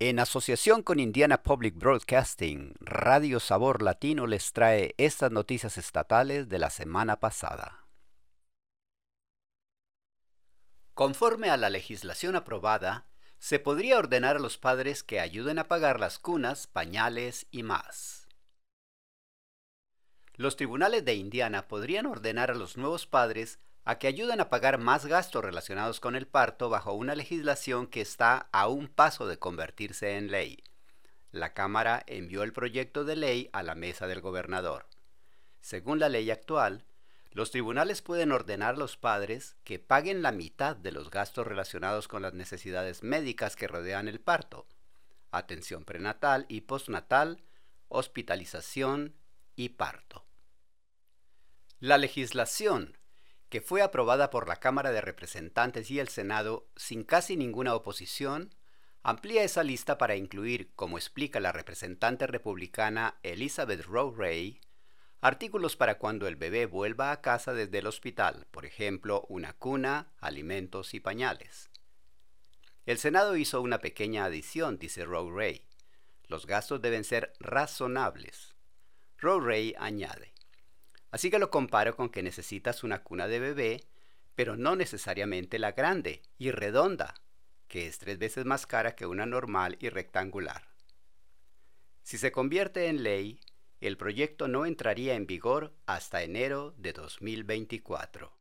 En asociación con Indiana Public Broadcasting, Radio Sabor Latino les trae estas noticias estatales de la semana pasada. Conforme a la legislación aprobada, se podría ordenar a los padres que ayuden a pagar las cunas, pañales y más. Los tribunales de Indiana podrían ordenar a los nuevos padres a que ayuden a pagar más gastos relacionados con el parto bajo una legislación que está a un paso de convertirse en ley. La Cámara envió el proyecto de ley a la mesa del gobernador. Según la ley actual, los tribunales pueden ordenar a los padres que paguen la mitad de los gastos relacionados con las necesidades médicas que rodean el parto, atención prenatal y postnatal, hospitalización y parto. La legislación que fue aprobada por la Cámara de Representantes y el Senado sin casi ninguna oposición, amplía esa lista para incluir, como explica la representante republicana Elizabeth Rowe Ray, artículos para cuando el bebé vuelva a casa desde el hospital, por ejemplo, una cuna, alimentos y pañales. El Senado hizo una pequeña adición, dice Rowe Ray. Los gastos deben ser razonables. Rowe Ray añade, Así que lo comparo con que necesitas una cuna de bebé, pero no necesariamente la grande y redonda, que es tres veces más cara que una normal y rectangular. Si se convierte en ley, el proyecto no entraría en vigor hasta enero de 2024.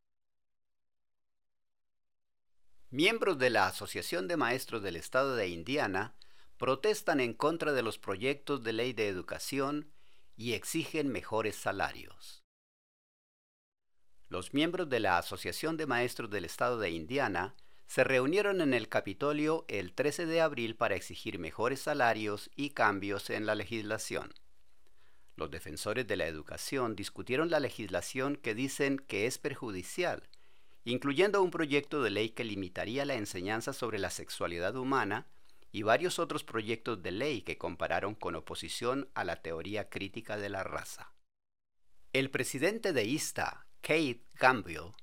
Miembros de la Asociación de Maestros del Estado de Indiana protestan en contra de los proyectos de ley de educación y exigen mejores salarios. Los miembros de la Asociación de Maestros del Estado de Indiana se reunieron en el Capitolio el 13 de abril para exigir mejores salarios y cambios en la legislación. Los defensores de la educación discutieron la legislación que dicen que es perjudicial, incluyendo un proyecto de ley que limitaría la enseñanza sobre la sexualidad humana y varios otros proyectos de ley que compararon con oposición a la teoría crítica de la raza. El presidente de ISTA, Kate Gambill,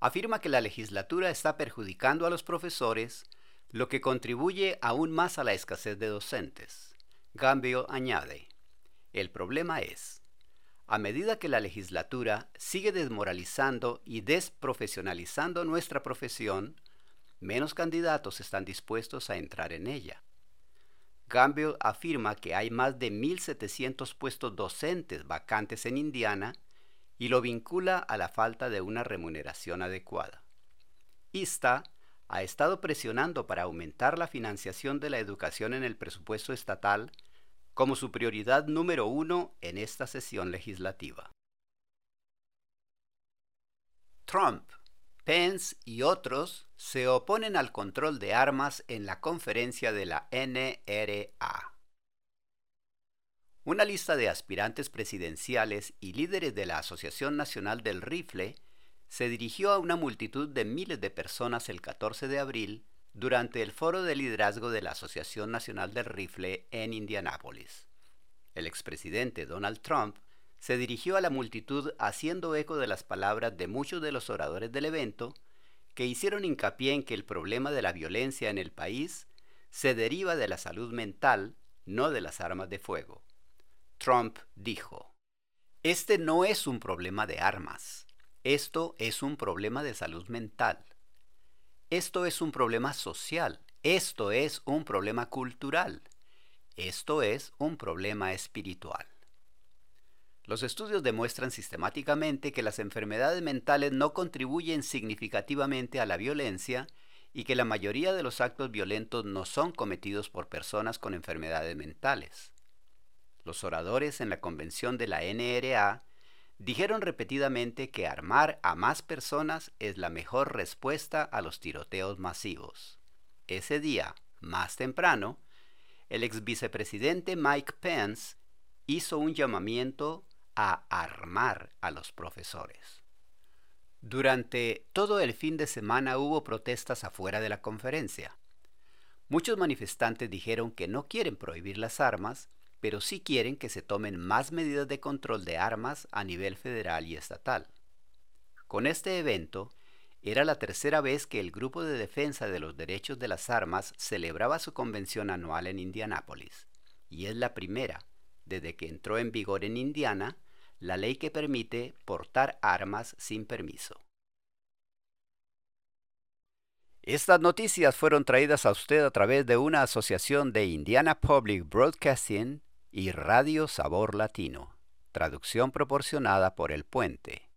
afirma que la legislatura está perjudicando a los profesores, lo que contribuye aún más a la escasez de docentes. Gambill añade, el problema es, a medida que la legislatura sigue desmoralizando y desprofesionalizando nuestra profesión, menos candidatos están dispuestos a entrar en ella. Gambill afirma que hay más de 1.700 puestos docentes vacantes en Indiana y lo vincula a la falta de una remuneración adecuada. ISTA ha estado presionando para aumentar la financiación de la educación en el presupuesto estatal como su prioridad número uno en esta sesión legislativa. Trump, Pence y otros se oponen al control de armas en la conferencia de la NRA. Una lista de aspirantes presidenciales y líderes de la Asociación Nacional del Rifle se dirigió a una multitud de miles de personas el 14 de abril durante el foro de liderazgo de la Asociación Nacional del Rifle en Indianápolis. El expresidente Donald Trump se dirigió a la multitud haciendo eco de las palabras de muchos de los oradores del evento que hicieron hincapié en que el problema de la violencia en el país se deriva de la salud mental, no de las armas de fuego. Trump dijo, Este no es un problema de armas, esto es un problema de salud mental. Esto es un problema social, esto es un problema cultural, esto es un problema espiritual. Los estudios demuestran sistemáticamente que las enfermedades mentales no contribuyen significativamente a la violencia y que la mayoría de los actos violentos no son cometidos por personas con enfermedades mentales. Los oradores en la convención de la NRA dijeron repetidamente que armar a más personas es la mejor respuesta a los tiroteos masivos. Ese día, más temprano, el ex vicepresidente Mike Pence hizo un llamamiento a armar a los profesores. Durante todo el fin de semana hubo protestas afuera de la conferencia. Muchos manifestantes dijeron que no quieren prohibir las armas, pero sí quieren que se tomen más medidas de control de armas a nivel federal y estatal. Con este evento, Era la tercera vez que el Grupo de Defensa de los Derechos de las Armas celebraba su convención anual en Indianápolis, y es la primera, desde que entró en vigor en Indiana, la ley que permite portar armas sin permiso. Estas noticias fueron traídas a usted a través de una asociación de Indiana Public Broadcasting y Radio Sabor Latino, traducción proporcionada por El Puente.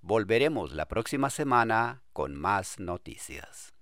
Volveremos la próxima semana con más noticias.